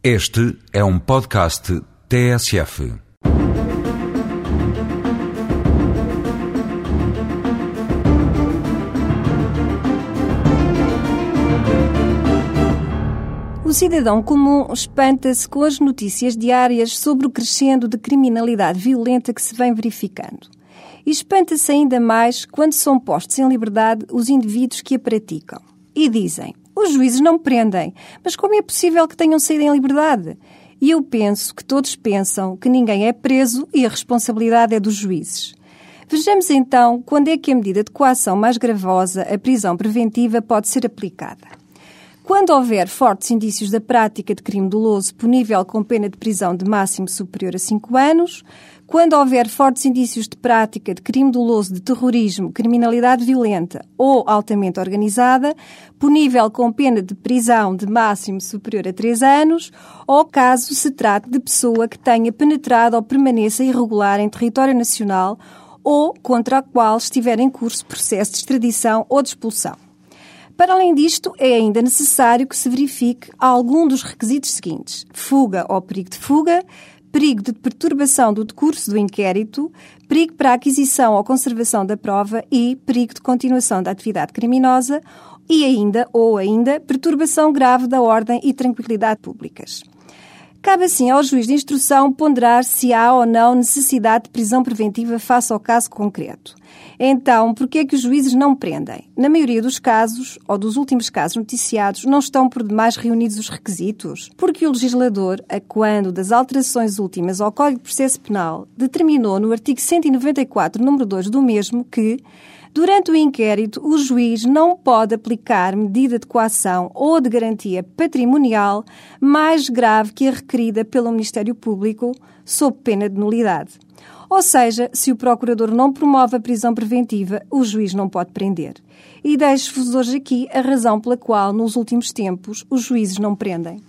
Este é um podcast TSF. O cidadão comum espanta-se com as notícias diárias sobre o crescendo de criminalidade violenta que se vem verificando. E espanta-se ainda mais quando são postos em liberdade os indivíduos que a praticam. E dizem: os juízes não prendem. Mas como é possível que tenham saído em liberdade? E eu penso que todos pensam que ninguém é preso e a responsabilidade é dos juízes. Vejamos então quando é que a medida de coação mais gravosa, a prisão preventiva, pode ser aplicada. Quando houver fortes indícios da prática de crime doloso punível com pena de prisão de máximo superior a 5 anos, quando houver fortes indícios de prática de crime doloso de terrorismo, criminalidade violenta ou altamente organizada, punível com pena de prisão de máximo superior a 3 anos, ou caso se trate de pessoa que tenha penetrado ou permaneça irregular em território nacional ou contra a qual estiver em curso processo de extradição ou de expulsão. Para além disto, é ainda necessário que se verifique algum dos requisitos seguintes: fuga ou perigo de fuga, perigo de perturbação do decurso do inquérito, perigo para a aquisição ou conservação da prova e perigo de continuação da atividade criminosa e ainda, ou ainda, perturbação grave da ordem e tranquilidade públicas. Cabe assim ao juiz de instrução ponderar se há ou não necessidade de prisão preventiva face ao caso concreto. Então, por que é que os juízes não prendem? Na maioria dos casos, ou dos últimos casos noticiados, não estão por demais reunidos os requisitos? Porque o legislador, a quando das alterações últimas ao Código de Processo Penal, determinou no artigo 194, número 2 do mesmo, que Durante o inquérito, o juiz não pode aplicar medida de coação ou de garantia patrimonial mais grave que a requerida pelo Ministério Público, sob pena de nulidade. Ou seja, se o procurador não promove a prisão preventiva, o juiz não pode prender. E deixo-vos hoje aqui a razão pela qual, nos últimos tempos, os juízes não prendem.